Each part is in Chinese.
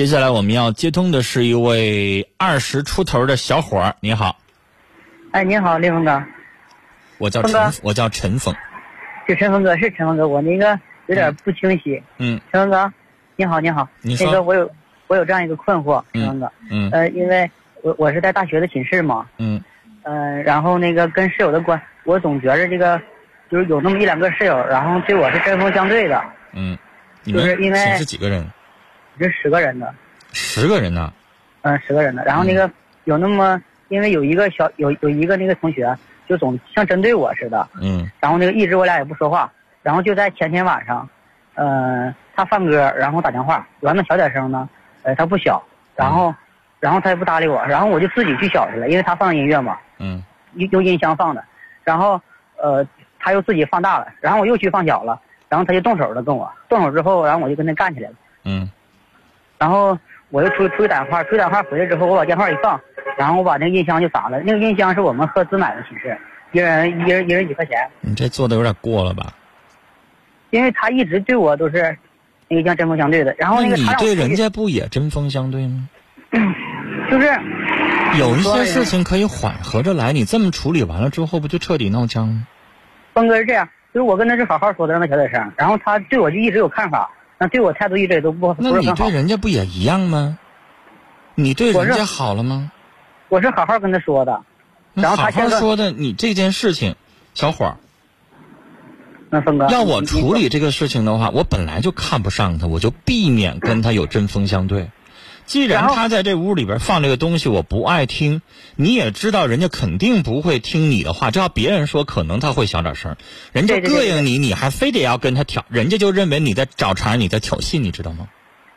接下来我们要接通的是一位二十出头的小伙儿，你好，哎，你好，立峰哥，我叫陈，我叫陈峰，是陈峰哥，是陈峰哥，我那个有点不清晰。嗯。陈峰哥，你好，你好，你说那个我有我有这样一个困惑，嗯陈峰哥，嗯。呃，因为我我是在大学的寝室嘛，嗯。嗯、然后那个跟室友的关，我总觉着这个就是有那么一两个室友，然后对我是针锋相对的，嗯，你们就是因为寝室几个人？是十个人的，十个人呢？嗯、十个人的，然后那个有那么，因为有一个小有有一个那个同学，就总像针对我似的，嗯。然后那个一直我俩也不说话，然后就在前天晚上，呃，他放歌，然后打电话，完了小点声呢，呃，他不小，然后，然后他也不搭理我，然后我就自己去小去了，因为他放音乐嘛，嗯用用音箱放的，然后，呃，他又自己放大了，然后我又去放小了，然后他就动手了跟我，动手之后，然后我就跟他干起来了，嗯然后我又出出去打电话，出去打电话回来之后，我把电话一放，然后我把那个音箱就砸了，那个音箱是我们合资买的寝室，一人一人一人几块钱。你这做的有点过了吧？因为他一直对我都是那个像针锋相对的，然后那你那个他让我出去对人家不也针锋相对吗？就是有一些事情可以缓和着来，你这么处理完了之后，不就彻底闹僵吗？峰哥是这样，就是我跟他是好好说的，让他小点声，然后他对我就一直有看法，那对我态度一直都不不那你对。人家不也一样吗？你对人家好了吗？我是好好跟他说的，那好好然后他现在说的，你这件事情，小伙儿，那峰哥要我处理这个事情的话，我本来就看不上他，我就避免跟他有针锋相对。既然他在这屋里边放这个东西，我不爱听，你也知道人家肯定不会听你的话，只要别人说，可能他会小点声，人家膈应你，你还非得要跟他挑，人家就认为你在找茬，你在挑衅，你知道吗？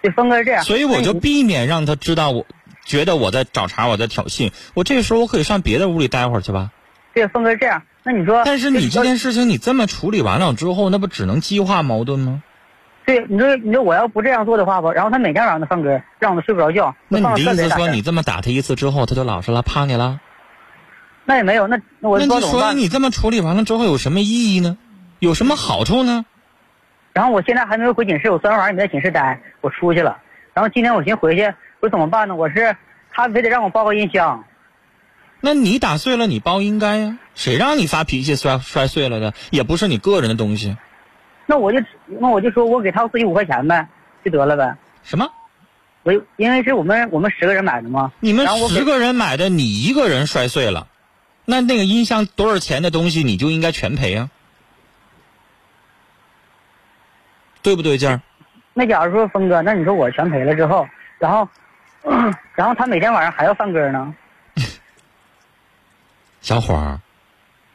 对峰哥是这样，所以我就避免让他知道我觉得我在找茬，我在挑衅。我这个时候我可以上别的屋里待会儿去吧。对峰哥是这样，那你说，但是你这件事情你这么处理完了之后，那不只能激化矛盾吗？对你说你说我要不这样做的话吧，然后他每天晚上都放歌，让我们睡不着觉，那你的意思说你这么打他一次之后，他就老实了，怕你了？那也没有，那那我那你说？你这么处理完了之后有什么意义呢？有什么好处呢？然后我现在还没有回寝室，我昨天晚上没在寝室待，我出去了。然后今天我寻思回去，我说怎么办呢？我是他非得让我包个音箱，那你打碎了，你包应该呀、谁让你发脾气摔摔碎了的？也不是你个人的东西。那我就那我就说我给他自己五块钱呗，就得了呗。什么？我因为是我们我们十个人买的嘛，你们十个人买的，你一个人摔碎了，那那个音箱多少钱的东西，你就应该全赔啊，对不对劲儿？那假如说峰哥，那你说我全赔了之后，然后，然后他每天晚上还要放歌呢，小伙儿，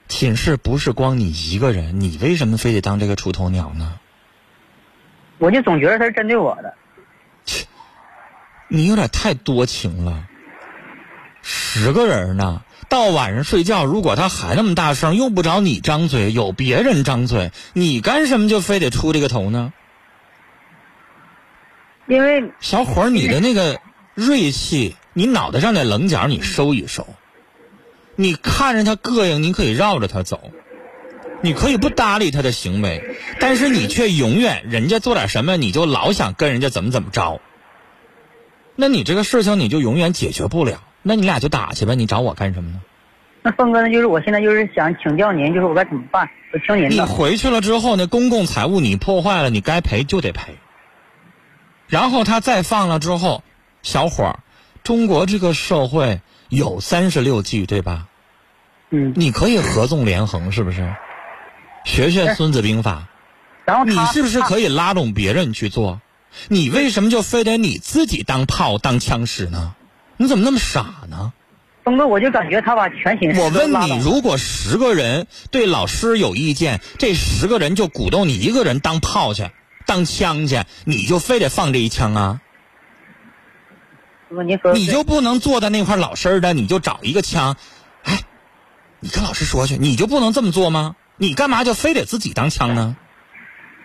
寝室不是光你一个人，你为什么非得当这个出头鸟呢？我就总觉得他是针对我的。切你有点太多情了。十个人呢，到晚上睡觉，如果他还那么大声，用不着你张嘴，有别人张嘴，你干什么就非得出这个头呢？因为小伙儿，你的那个锐气，你脑袋上的棱角，你收一收。你看着他膈应，你可以绕着他走，你可以不搭理他的行为，但是你却永远人家做点什么，你就老想跟人家怎么怎么着。那你这个事情你就永远解决不了，那你俩就打去吧，你找我干什么呢？那峰哥呢，就是我现在就是想请教您，就是我该怎么办？我听您你的。回去了之后，那公共财物你破坏了，你该赔就得赔。然后他再放了之后，小伙儿，中国这个社会有三十六计，对吧？嗯，你可以合纵连横，是不是？学学《孙子兵法然后》，他你是不是可以拉拢别人去做？你为什么就非得你自己当炮当枪使呢？你怎么那么傻呢？峰哥，我就感觉他把全寝室我问你，如果十个人对老师有意见，这十个人就鼓动你一个人当炮去，当枪去，你就非得放这一枪啊？你就不能坐在那块老实的，你就找一个枪，哎，你跟老师说去，你就不能这么做吗？你干嘛就非得自己当枪呢？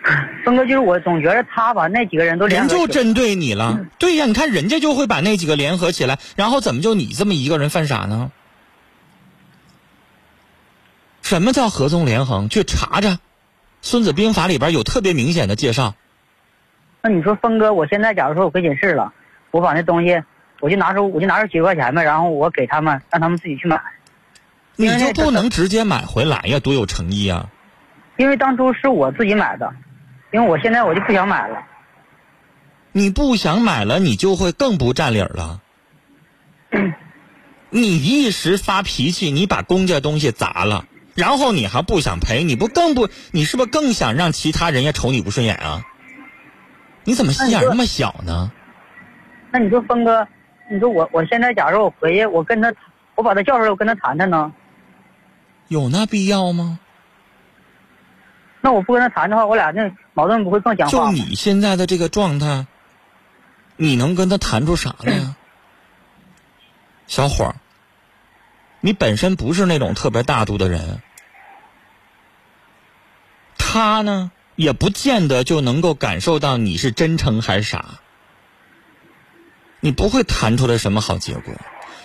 峰哥，就是我总觉得他把那几个人都联人就针对你了。对呀，你看人家就会把那几个联合起来，然后怎么就你这么一个人犯傻呢？什么叫合纵连横？去查查，《孙子兵法》里边有特别明显的介绍。那你说峰哥，我现在假如说我回寝室了，我把那东西，我就拿出我就拿出几十块钱呗，然后我给他们，让他们自己去买。你就不能直接买回来呀？多有诚意啊！因为当初是我自己买的，因为我现在我就不想买了。你不想买了，你就会更不占理儿了。你一时发脾气，你把公家东西砸了，然后你还不想赔，你不更不，你是不是更想让其他人也瞅你不顺眼啊？你怎么心眼那么小呢？那你说峰哥，你说我我现在假如我回去，我跟他，我把他叫出来，我跟他谈谈呢？有那必要吗？那我不跟他谈的话，我俩那矛盾不会更僵化就你现在的这个状态，你能跟他谈出啥来呀？小伙儿，你本身不是那种特别大度的人，他呢也不见得就能够感受到你是真诚还是傻，你不会谈出来什么好结果。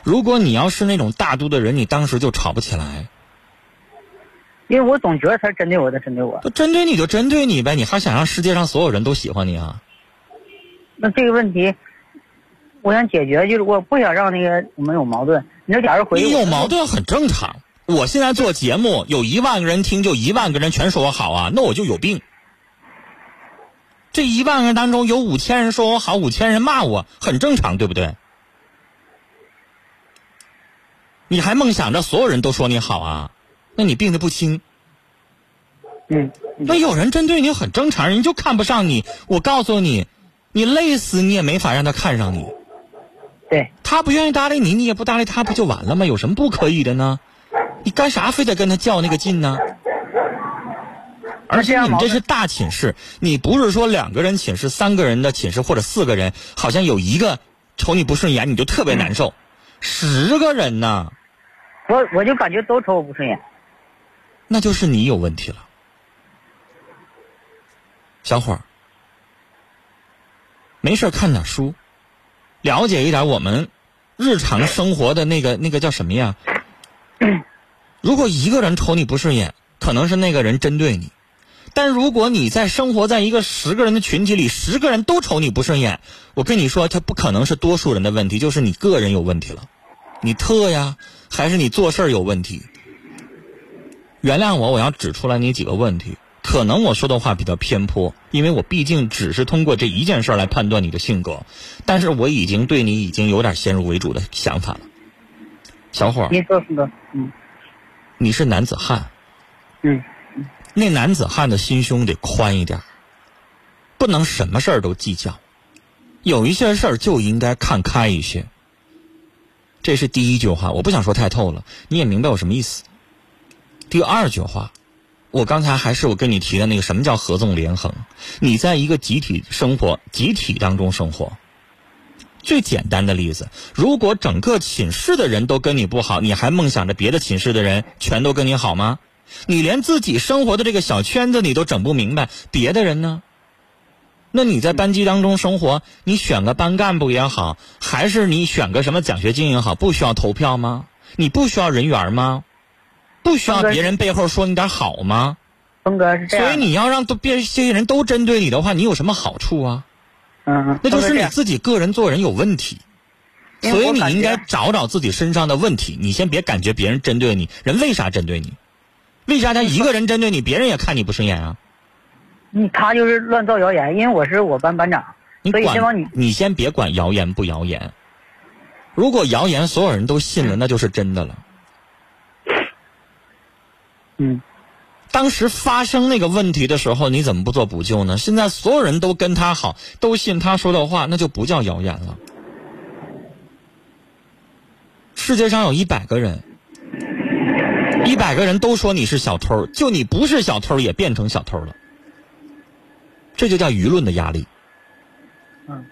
如果你要是那种大度的人，你当时就吵不起来。因为我总觉得他是针对我的，针对我。不针对你就针对你呗，你还想让世界上所有人都喜欢你啊？那这个问题，我想解决，就是我不想让那个我们有矛盾。你说，假如回你有矛盾很正常。我现在做节目，有一万个人听，就一万个人全说我好啊，那我就有病。这一万个人当中有五千人说我好，五千人骂我，很正常，对不对？你还梦想着所有人都说你好啊？那你病的不轻，嗯，那有人针对你很正常，人就看不上你。我告诉你，你累死你也没法让他看上你。对，他不愿意搭理你，你也不搭理他，不就完了吗？有什么不可以的呢？你干啥非得跟他较那个劲呢？而且你们这是大寝室，你不是说两个人寝室、三个人的寝室或者四个人，好像有一个瞅你不顺眼，你就特别难受。十个人呢？我我就感觉都瞅我不顺眼。那就是你有问题了，小伙儿，没事看点书，了解一点我们日常生活的那个那个叫什么呀？如果一个人瞅你不顺眼，可能是那个人针对你；但如果你在生活在一个十个人的群体里，十个人都瞅你不顺眼，我跟你说，他不可能是多数人的问题，就是你个人有问题了，你特呀，还是你做事有问题？原谅我，我要指出来你几个问题。可能我说的话比较偏颇，因为我毕竟只是通过这一件事来判断你的性格，但是我已经对你已经有点先入为主的想法了，小伙儿。你说哥，嗯。你是男子汉。嗯。那男子汉的心胸得宽一点，不能什么事儿都计较，有一些事儿就应该看开一些。这是第一句话，我不想说太透了，你也明白我什么意思。第二句话，我刚才还是我跟你提的那个什么叫合纵连横？你在一个集体生活、集体当中生活，最简单的例子，如果整个寝室的人都跟你不好，你还梦想着别的寝室的人全都跟你好吗？你连自己生活的这个小圈子你都整不明白，别的人呢？那你在班级当中生活，你选个班干部也好，还是你选个什么奖学金也好，不需要投票吗？你不需要人缘吗？不需要别人背后说你点好吗？峰哥是这样。所以你要让都别这些人都针对你的话，你有什么好处啊？嗯，那就是你自己个人做人有问题。所以你应该找找自己身上的问题。你先别感觉别人针对你，人为啥针对你？为啥他一个人针对你，别人也看你不顺眼啊？你他就是乱造谣言，因为我是我班班长。你管你，你先别管谣言不谣言。如果谣言所有人都信了，那就是真的了。嗯，当时发生那个问题的时候，你怎么不做补救呢？现在所有人都跟他好，都信他说的话，那就不叫谣言了。世界上有一百个人，一百个人都说你是小偷，就你不是小偷，也变成小偷了。这就叫舆论的压力。嗯，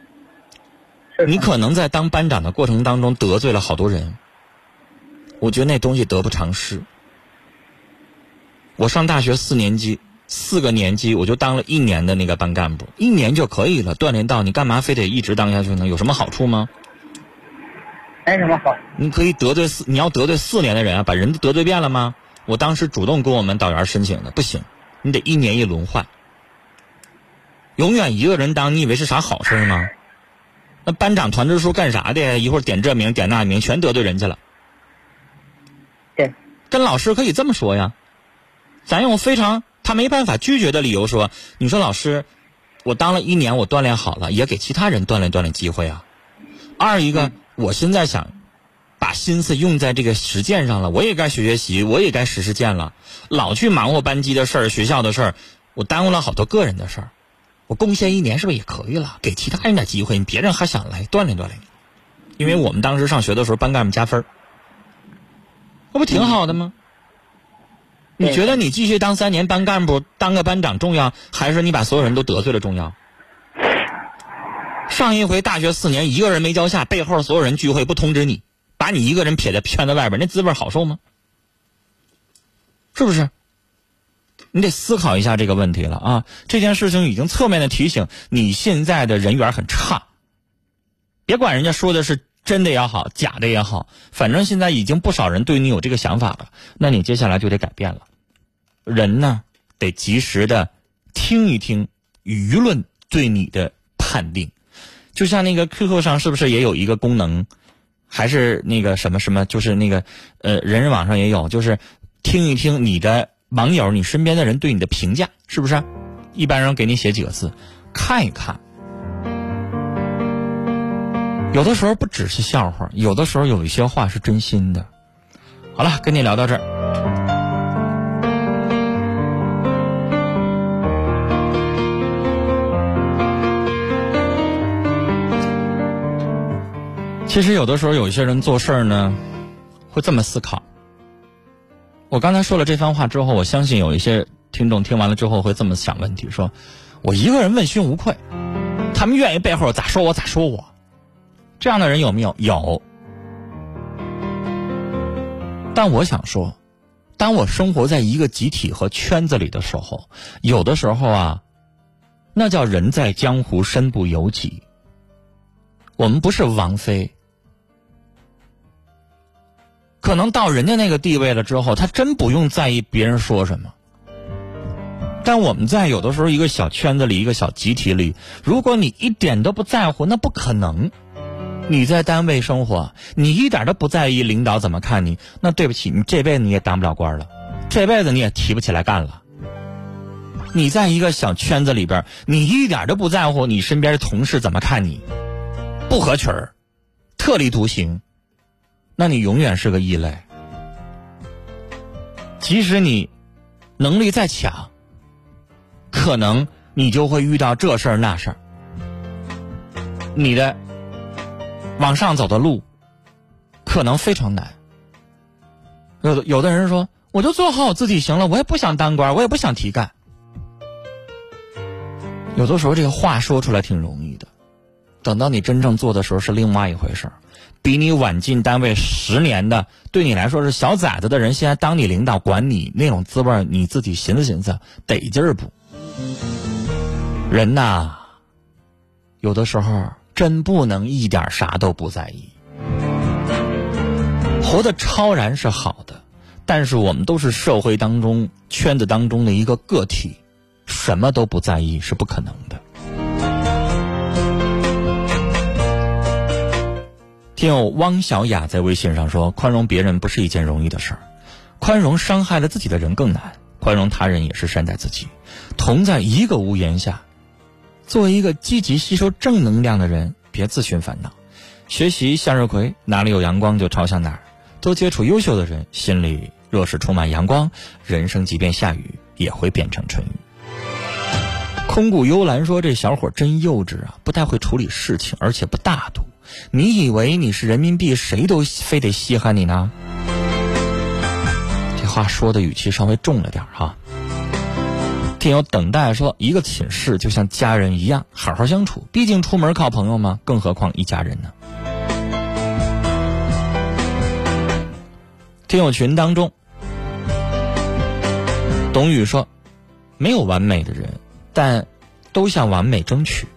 你可能在当班长的过程当中得罪了好多人，我觉得那东西得不偿失。我上大学四年级，四个年级我就当了一年的那个班干部，一年就可以了，锻炼到你干嘛非得一直当下去呢？有什么好处吗？没什么好。你可以得罪四，你要得罪四年的人啊，把人都得罪遍了吗？我当时主动跟我们导员申请的，不行，你得一年一轮换，永远一个人当，你以为是啥好事吗？那班长团支书干啥的？一会儿点这名点那名，全得罪人家了。对，跟老师可以这么说呀，咱用非常他没办法拒绝的理由说：“你说老师，我当了一年，我锻炼好了，也给其他人锻炼锻炼机会啊。二一个，我现在想把心思用在这个实践上了，我也该学学习，我也该实实践了。老去忙活班级的事儿、学校的事儿，我耽误了好多个人的事儿。我贡献一年是不是也可以了？给其他人点机会，别人还想来锻炼锻炼你。因为我们当时上学的时候，班干部加分儿那不挺好的吗？你觉得你继续当三年班干部，当个班长重要，还是你把所有人都得罪了重要？上一回大学四年，一个人没交下，背后所有人聚会不通知你，把你一个人撇在圈子外边，那滋味好受吗？是不是？你得思考一下这个问题了啊！这件事情已经侧面的提醒你现在的人缘很差。别管人家说的是真的也好，假的也好，反正现在已经不少人对你有这个想法了，那你接下来就得改变了。人呢，得及时的听一听舆论对你的判定。就像那个 QQ 上是不是也有一个功能，还是那个什么什么，就是那个呃，人人网上也有，就是听一听你的。网友，你身边的人对你的评价是不是？一般人给你写几个字，看一看。有的时候不只是笑话，有的时候有一些话是真心的。好了，跟你聊到这儿。其实有的时候有一些人做事儿呢，会这么思考。我刚才说了这番话之后，我相信有一些听众听完了之后会这么想问题：说，我一个人问心无愧，他们愿意背后咋说我咋说我，这样的人有没有？有。但我想说，当我生活在一个集体和圈子里的时候，有的时候啊，那叫人在江湖身不由己。我们不是王菲。可能到人家那个地位了之后，他真不用在意别人说什么。但我们在有的时候一个小圈子里、一个小集体里，如果你一点都不在乎，那不可能。你在单位生活，你一点都不在意领导怎么看你，那对不起，你这辈子你也当不了官了，这辈子你也提不起来干了。你在一个小圈子里边，你一点都不在乎你身边的同事怎么看你，不合群儿，特立独行。那你永远是个异类。即使你能力再强，可能你就会遇到这事儿那事儿。你的往上走的路可能非常难。有的有的人说，我就做好我自己行了，我也不想当官，我也不想提干。有的时候这个话说出来挺容易的，等到你真正做的时候是另外一回事儿。比你晚进单位十年的，对你来说是小崽子的人，现在当你领导管你那种滋味你自己寻思寻思，得劲儿不？人呐，有的时候真不能一点啥都不在意。活得超然是好的，但是我们都是社会当中圈子当中的一个个体，什么都不在意是不可能的。听友汪小雅在微信上说：“宽容别人不是一件容易的事儿，宽容伤害了自己的人更难，宽容他人也是善待自己。同在一个屋檐下，作为一个积极吸收正能量的人，别自寻烦恼。学习向日葵，哪里有阳光就朝向哪儿。多接触优秀的人，心里若是充满阳光，人生即便下雨也会变成春雨。”空谷幽兰说：“这小伙真幼稚啊，不太会处理事情，而且不大度。”你以为你是人民币，谁都非得稀罕你呢？这话说的语气稍微重了点哈。听友等待说，一个寝室就像家人一样，好好相处。毕竟出门靠朋友嘛，更何况一家人呢？听友群当中，董宇说，没有完美的人，但都向完美争取。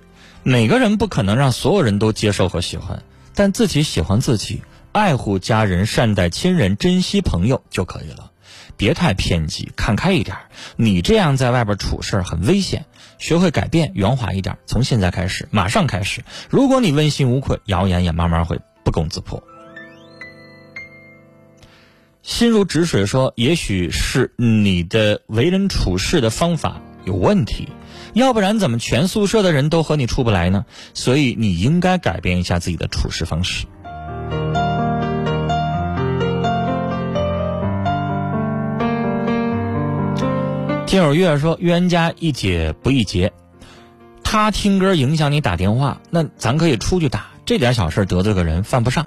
每个人不可能让所有人都接受和喜欢，但自己喜欢自己，爱护家人，善待亲人，珍惜朋友就可以了。别太偏激，看开一点。你这样在外边处事很危险，学会改变，圆滑一点。从现在开始，马上开始。如果你问心无愧，谣言也慢慢会不攻自破。心如止水说：“也许是你的为人处事的方法有问题，要不然怎么全宿舍的人都和你处不来呢？所以你应该改变一下自己的处事方式。”听友月说：“冤家宜解不宜结，他听歌影响你打电话，那咱可以出去打，这点小事得罪个人犯不上。”